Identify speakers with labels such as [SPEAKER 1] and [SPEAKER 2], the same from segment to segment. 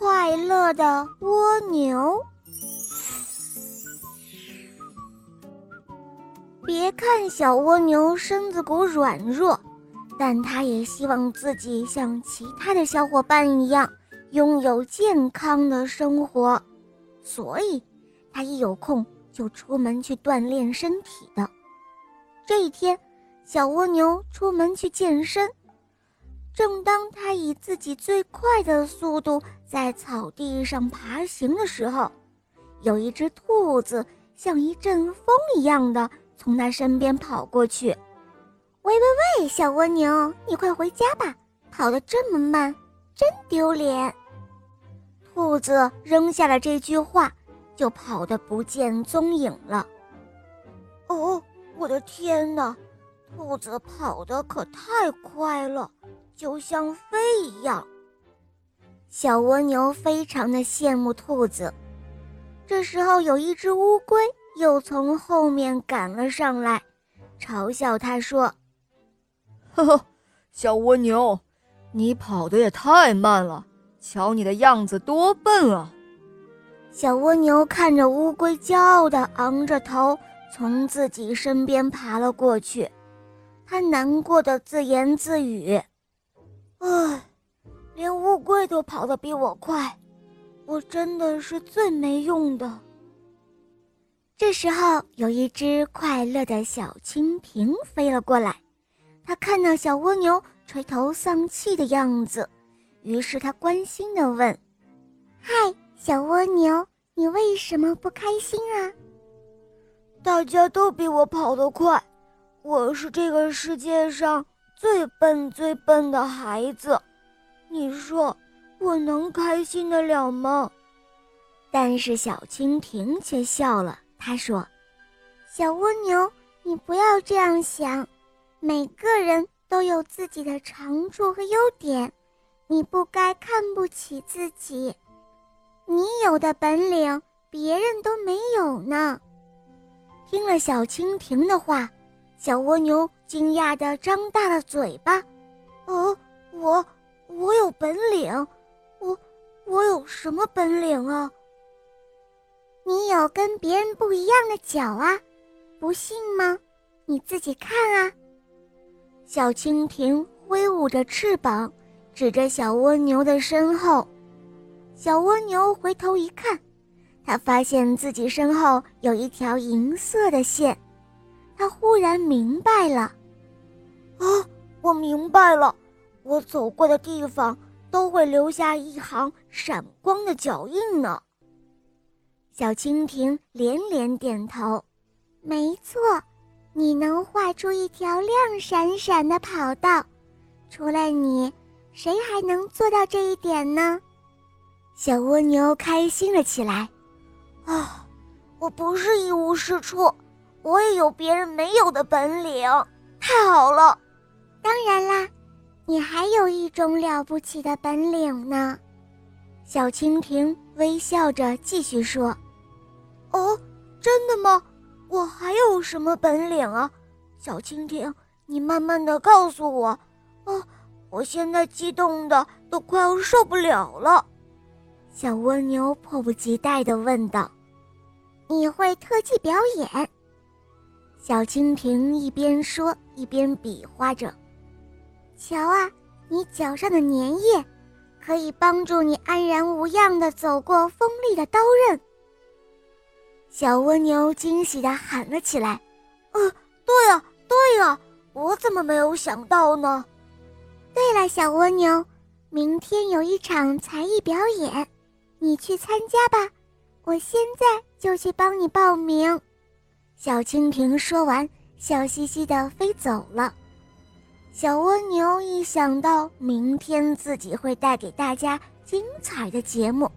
[SPEAKER 1] 快乐的蜗牛。别看小蜗牛身子骨软弱，但它也希望自己像其他的小伙伴一样，拥有健康的生活，所以它一有空就出门去锻炼身体的。这一天，小蜗牛出门去健身。正当他以自己最快的速度在草地上爬行的时候，有一只兔子像一阵风一样的从他身边跑过去。喂喂喂，小蜗牛，你快回家吧！跑得这么慢，真丢脸。兔子扔下了这句话，就跑得不见踪影了。哦，我的天哪！兔子跑得可太快了。就像飞一样，小蜗牛非常的羡慕兔子。这时候，有一只乌龟又从后面赶了上来，嘲笑他说：“
[SPEAKER 2] 呵呵，小蜗牛，你跑得也太慢了，瞧你的样子多笨啊！”
[SPEAKER 1] 小蜗牛看着乌龟，骄傲地昂着头从自己身边爬了过去，它难过的自言自语。唉，连乌龟都跑得比我快，我真的是最没用的。这时候，有一只快乐的小蜻蜓飞了过来，它看到小蜗牛垂头丧气的样子，于是它关心地问：“嗨，小蜗牛，你为什么不开心啊？”大家都比我跑得快，我是这个世界上。最笨最笨的孩子，你说我能开心得了吗？但是小蜻蜓却笑了，他说：“小蜗牛，你不要这样想，每个人都有自己的长处和优点，你不该看不起自己。你有的本领，别人都没有呢。”听了小蜻蜓的话。小蜗牛惊讶地张大了嘴巴，“哦，我我有本领，我我有什么本领啊？你有跟别人不一样的脚啊，不信吗？你自己看啊！”小蜻蜓挥舞着翅膀，指着小蜗牛的身后。小蜗牛回头一看，他发现自己身后有一条银色的线。他忽然明白了，啊，我明白了，我走过的地方都会留下一行闪光的脚印呢。小蜻蜓连连点头，没错，你能画出一条亮闪闪的跑道，除了你，谁还能做到这一点呢？小蜗牛开心了起来，啊，我不是一无是处。我也有别人没有的本领，太好了！当然啦，你还有一种了不起的本领呢。小蜻蜓微笑着继续说：“哦，真的吗？我还有什么本领啊？小蜻蜓，你慢慢的告诉我。哦，我现在激动的都快要受不了了。”小蜗牛迫不及待地问道：“你会特技表演？”小蜻蜓一边说一边比划着：“瞧啊，你脚上的粘液，可以帮助你安然无恙地走过锋利的刀刃。”小蜗牛惊喜地喊了起来：“呃，对呀，对呀，我怎么没有想到呢？”对了，小蜗牛，明天有一场才艺表演，你去参加吧，我现在就去帮你报名。小蜻蜓说完，笑嘻嘻地飞走了。小蜗牛一想到明天自己会带给大家精彩的节目，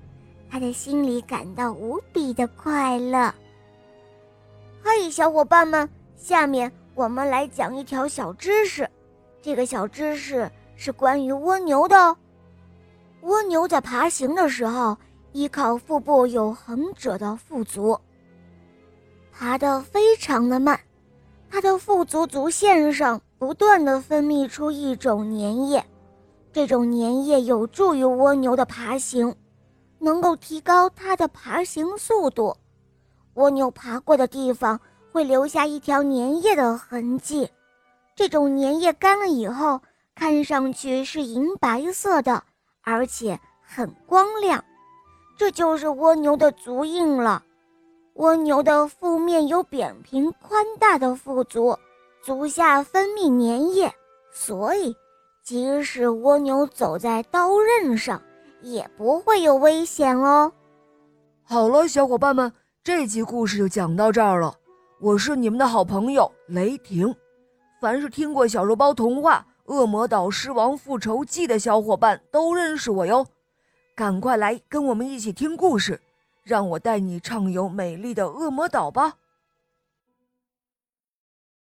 [SPEAKER 1] 他的心里感到无比的快乐。嘿，小伙伴们，下面我们来讲一条小知识。这个小知识是关于蜗牛的。蜗牛在爬行的时候，依靠腹部有横折的腹足。爬得非常的慢，它的腹足足线上不断的分泌出一种粘液，这种粘液有助于蜗牛的爬行。能够提高它的爬行速度。蜗牛爬过的地方会留下一条粘液的痕迹，这种粘液干了以后，看上去是银白色的，而且很光亮。这就是蜗牛的足印了。蜗牛的腹面有扁平宽大的腹足，足下分泌粘液，所以即使蜗牛走在刀刃上，也不会有危险哦。
[SPEAKER 2] 好了，小伙伴们，这集故事就讲到这儿了。我是你们的好朋友雷霆。凡是听过小肉包童话《恶魔岛狮王复仇记》的小伙伴都认识我哟。赶快来跟我们一起听故事。让我带你畅游美丽的恶魔岛吧。